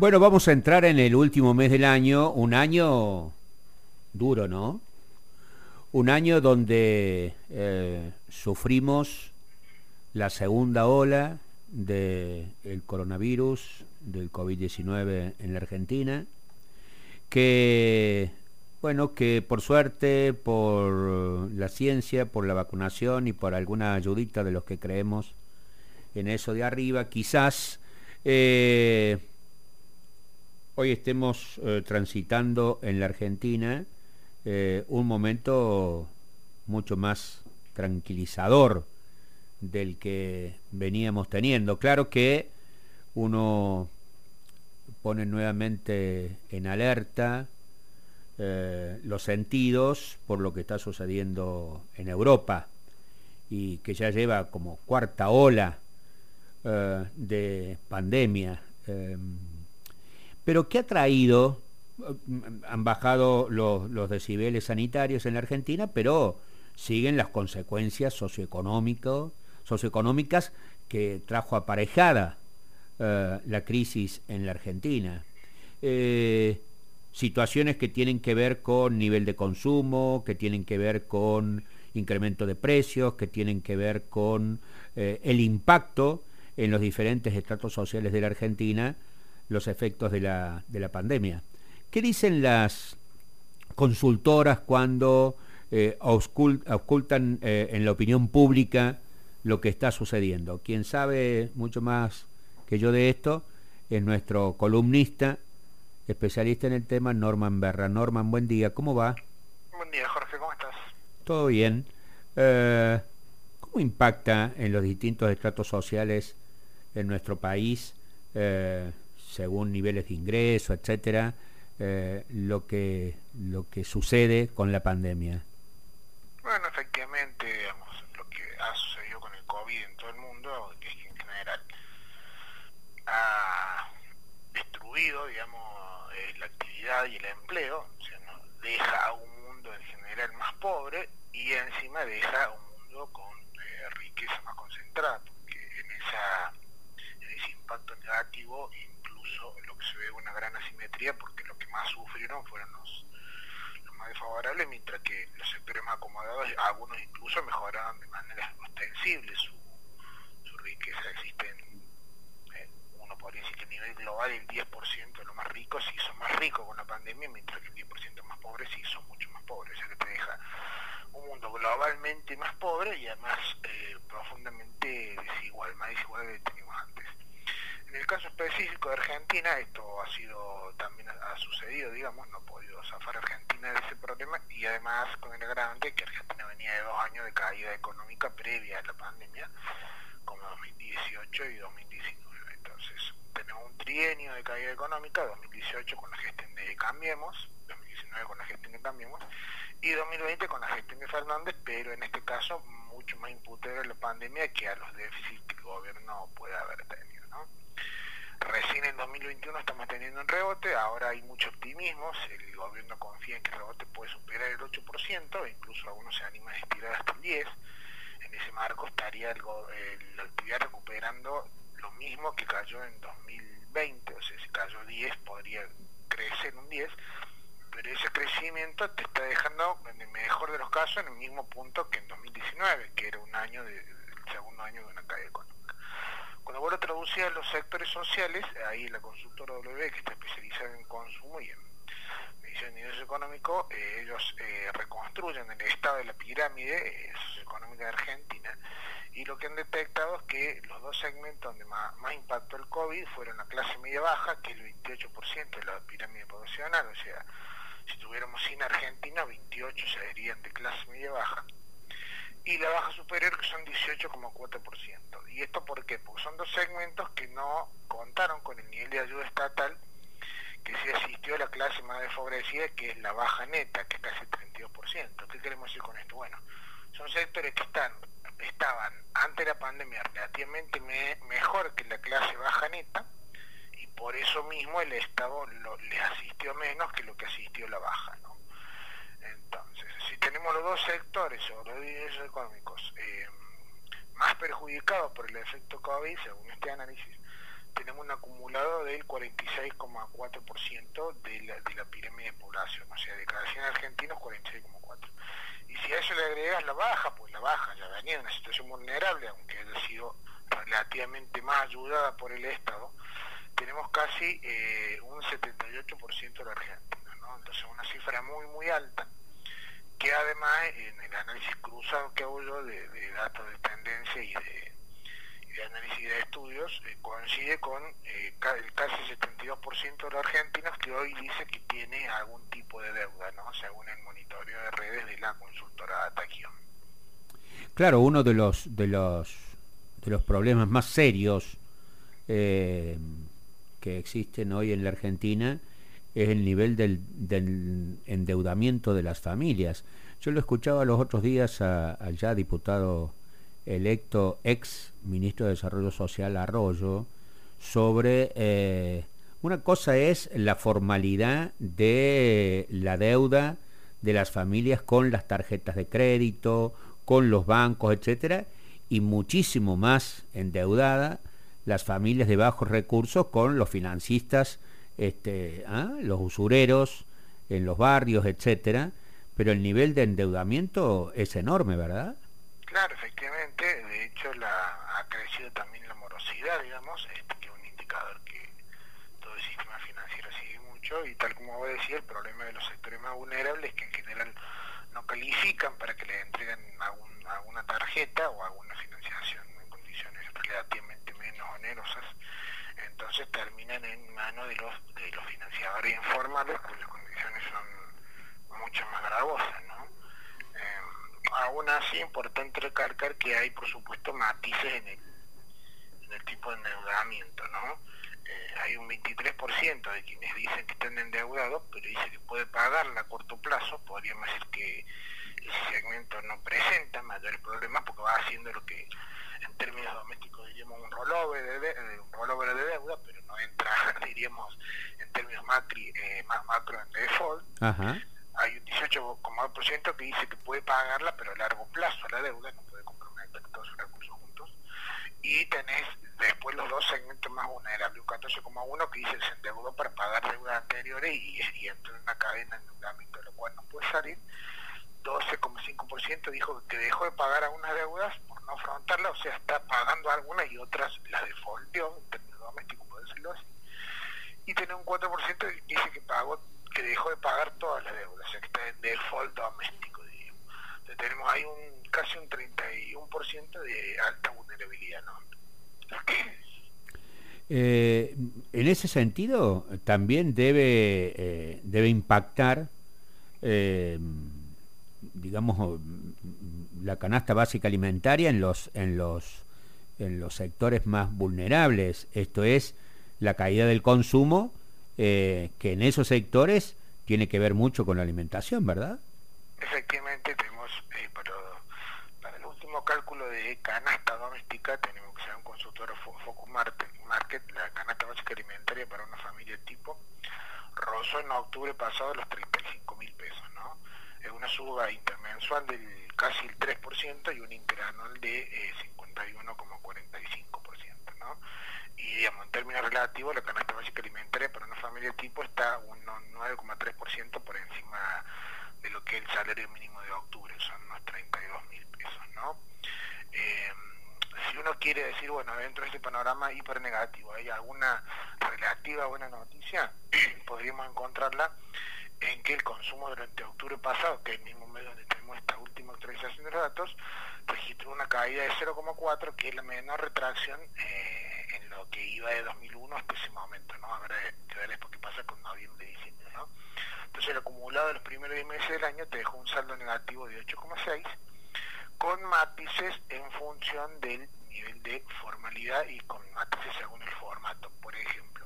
Bueno, vamos a entrar en el último mes del año, un año duro, ¿no? Un año donde eh, sufrimos la segunda ola del coronavirus, del COVID-19 en la Argentina, que, bueno, que por suerte, por la ciencia, por la vacunación y por alguna ayudita de los que creemos en eso de arriba, quizás... Eh, hoy estemos eh, transitando en la Argentina eh, un momento mucho más tranquilizador del que veníamos teniendo. Claro que uno pone nuevamente en alerta eh, los sentidos por lo que está sucediendo en Europa y que ya lleva como cuarta ola de pandemia pero ¿qué ha traído? Han bajado los, decibeles sanitarios en la Argentina, pero siguen las consecuencias socioeconómicas que trajo aparejada eh, la crisis en la Argentina. Eh, situaciones que tienen que ver con nivel de consumo, que tienen que ver con incremento de precios, que tienen que ver con eh, el impacto en los diferentes estratos sociales de la Argentina los efectos de la, de la pandemia. ¿Qué dicen las consultoras cuando eh, ocultan eh, en la opinión pública lo que está sucediendo? Quien sabe mucho más que yo de esto es nuestro columnista, especialista en el tema, Norman Berra. Norman, buen día, ¿cómo va? Buen día, Jorge, ¿cómo estás? Todo bien. Eh, ¿Cómo impacta en los distintos estratos sociales en nuestro país según niveles de ingreso, etcétera, eh, lo que lo que sucede con la pandemia. Bueno, efectivamente, digamos, lo que ha sucedido con el COVID en todo el mundo, que en general ha destruido, digamos, eh, la actividad y el empleo, o sea, deja a un mundo en general más pobre y encima deja un mundo con eh, riqueza más concentrada, porque en esa en ese impacto negativo lo que se ve una gran asimetría porque los que más sufrieron fueron los, más desfavorables, mientras que los sectores más acomodados, algunos incluso mejoraron de manera ostensible su, su riqueza. Existen, eh, uno podría decir que a nivel global el 10% de los más ricos se hizo más rico con la pandemia, mientras que el 10% más pobres se hizo mucho más pobre. O sea que te deja un mundo globalmente más pobre y además eh, profundamente desigual, más desigual que teníamos antes. En el caso específico de Argentina, esto ha sido también ha sucedido, digamos, no ha podido zafar Argentina de ese problema y además con el agravante que Argentina venía de dos años de caída económica previa a la pandemia, como 2018 y 2019. Entonces, tenemos un trienio de caída económica, 2018 con la gestión de Cambiemos, 2019 con la gestión de Cambiemos y 2020 con la gestión de Fernández, pero en este caso mucho más imputable a la pandemia que a los déficits que el gobierno puede haber tenido. ¿No? Recién en 2021 estamos teniendo un rebote, ahora hay mucho optimismo, el gobierno confía en que el rebote puede superar el 8%, e incluso algunos se animan a estirar hasta el 10%. En ese marco estaría la actividad recuperando lo mismo que cayó en 2020, o sea, si cayó 10 podría crecer un 10, pero ese crecimiento te está dejando, en el mejor de los casos, en el mismo punto que en 2019, que era un año de, el segundo año de una caída económica. Lo traducías a los sectores sociales, ahí la consultora W, que está especializada en consumo y en medición de ingreso económico, eh, ellos eh, reconstruyen el estado de la pirámide eh, socioeconómica de Argentina y lo que han detectado es que los dos segmentos donde más, más impactó el COVID fueron la clase media-baja, que es el 28% de la pirámide poblacional, o sea, si tuviéramos sin Argentina, 28 serían de clase media-baja, y la baja superior que son 18,4%. ¿Y esto por qué? Porque son dos segmentos que no contaron con el nivel de ayuda estatal que se asistió a la clase más desfavorecida, que es la baja neta, que es casi el 32%. ¿Qué queremos decir con esto? Bueno, son sectores que están estaban ante la pandemia relativamente mejor que la clase baja neta y por eso mismo el Estado les asistió menos que lo que asistió la baja. ¿no? Tenemos los dos sectores o los ingresos económicos eh, más perjudicados por el efecto COVID, según este análisis, tenemos un acumulado del 46,4% de la, de la pirámide de población, o sea, de cada 100 argentinos, 46,4. Y si a eso le agregas la baja, pues la baja ya venía en una situación vulnerable, aunque haya sido relativamente más ayudada por el Estado, tenemos casi eh, un 78% de la Argentina, ¿no? Entonces una cifra muy, muy alta, además en el análisis cruzado que hago yo de, datos de tendencia y de, análisis de estudios, eh, coincide con eh, el casi 72% de los argentinos que hoy dice que tiene algún tipo de deuda, ¿no? según el monitoreo de redes de la consultora Ataquion. Claro, uno de los, de los, de los problemas más serios eh, que existen hoy en la Argentina es el nivel del, endeudamiento de las familias. Yo lo escuchaba los otros días al ya diputado electo, ex ministro de Desarrollo Social Arroyo, sobre eh, una cosa es la formalidad de la deuda de las familias con las tarjetas de crédito, con los bancos, etcétera, y muchísimo más endeudada las familias de bajos recursos con los financistas, este, ¿ah? los usureros en los barrios, etcétera, pero el nivel de endeudamiento es enorme, ¿verdad? Claro, efectivamente, de hecho la, ha crecido también la morosidad, digamos, este, que es un indicador que todo el sistema financiero sigue mucho y tal como a decir, el problema de los sectores más vulnerables es que en general no califican para que les entreguen alguna tarjeta o alguna financiación en condiciones relativamente onerosas, entonces en manos de los, de los financiadores informales, cuyas condiciones son mucho más gravosas. ¿no? Eh, aún así, importante recalcar que hay, por supuesto, matices en el, en el tipo de endeudamiento. ¿no? Eh, hay un 23% de quienes dicen que están endeudados, pero dice que puede pagarla a corto plazo, podríamos decir que ese segmento no presenta mayores problemas porque va haciendo lo que en términos domésticos diríamos un rollover de, eh, un rollover de deuda, pero no entra, diríamos, en términos macri, eh, más macro en default. Hay un 18,2% que dice que puede pagarla, pero a largo plazo la deuda, no puede comprometer todos sus recursos juntos. Y tenés después los dos segmentos más vulnerables, un 14,1% que dice que se endeudó para pagar deudas anteriores y, y entra en una cadena de endeudamiento, de lo cual no puede salir. 12,5% dijo que dejó de pagar algunas deudas por no afrontarlas, o sea, está pagando algunas y otras las defaultió, en términos domésticos, por decirlo así. Y tiene un 4% que dice que pagó, que dejó de pagar todas las deudas, o sea, que está en default doméstico, diríamos. Entonces tenemos ahí un casi un 31% de alta vulnerabilidad, ¿no? Eh, en ese sentido, también debe, eh, debe impactar eh, digamos, la canasta básica alimentaria en los, en los, en los sectores más vulnerables. Esto es la caída del consumo, eh, que en esos sectores tiene que ver mucho con la alimentación, ¿verdad? Efectivamente, tenemos, eh, para, el último cálculo de canasta doméstica, tenemos que ser un consultor Focus Market, la canasta básica alimentaria para una familia tipo, rozó en octubre pasado los 35 mil pesos, ¿no? Es una suba intermensual del casi el 3% y un interanual de 51,45%. Eh, ¿no? Y digamos, en términos relativos, la canasta básica alimentaria para una familia tipo está un 9,3% por encima de lo que es el salario mínimo de octubre, son unos 32 mil pesos. ¿no? Eh, si uno quiere decir, bueno, dentro de este panorama hiper negativo, ¿hay alguna relativa buena noticia? Podríamos encontrarla en que el consumo durante octubre pasado, que es el mismo mes donde tenemos esta última actualización de los datos, registró una caída de 0,4, que es la menor retracción eh, en lo que iba de 2001 hasta ese momento, ¿no? Habrá que ver después qué pasa con noviembre y diciembre, ¿no? Entonces el acumulado de los primeros 10 meses del año te dejó un saldo negativo de 8,6, con matices en función del nivel de formalidad y con matices según el formato. Por ejemplo,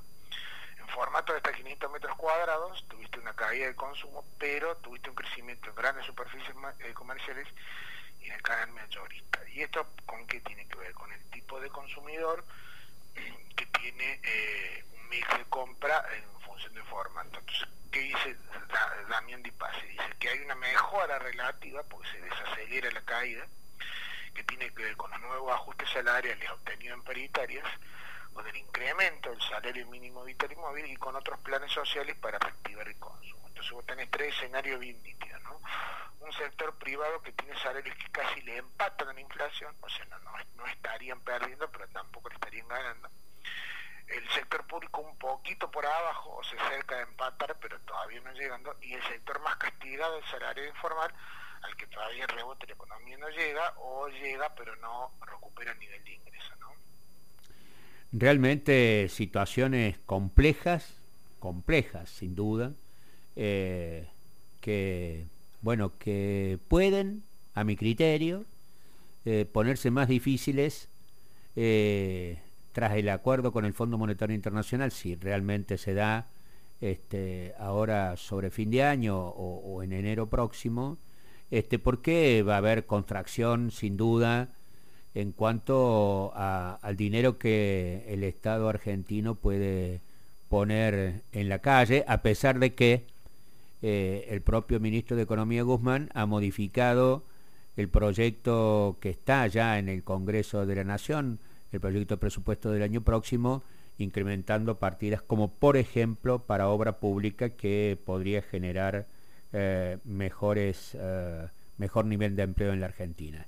formato de hasta 500 metros cuadrados, tuviste una caída de consumo, pero tuviste un crecimiento en grandes superficies eh, comerciales y en el canal mayorista. ¿Y esto con qué tiene que ver? Con el tipo de consumidor que tiene eh, un mix de compra en función del formato. Entonces, ¿qué dice Damián Di Pase? Dice que hay una mejora relativa porque se desacelera la caída, que tiene que ver con los nuevos ajustes salariales obtenidos en paritarias, con el incremento del salario mínimo vital y móvil y con otros planes sociales para reactivar el consumo. Entonces vos tenés tres escenarios bien nítidos, ¿no? Un sector privado que tiene salarios que casi le empatan a la inflación, o sea, no, no estarían perdiendo, pero tampoco le estarían ganando. El sector público un poquito por abajo, o se cerca de empatar, pero todavía no llegando, y el sector más castigado, el salario informal, al que todavía el rebote la economía no llega, o llega pero no recupera el nivel de ingreso, ¿no? Realmente situaciones complejas, complejas sin duda, eh, que, bueno, que pueden, a mi criterio, eh, ponerse más difíciles eh, tras el acuerdo con el Fondo Monetario Internacional, si realmente se da este, ahora sobre fin de año o, en enero próximo, este, porque va a haber contracción sin duda en cuanto al dinero que el Estado argentino puede poner en la calle, a pesar de que eh, el propio ministro de Economía Guzmán ha modificado el proyecto que está ya en el Congreso de la Nación, el proyecto de presupuesto del año próximo, incrementando partidas como por ejemplo para obra pública que podría generar eh, mejores, eh, mejor nivel de empleo en la Argentina.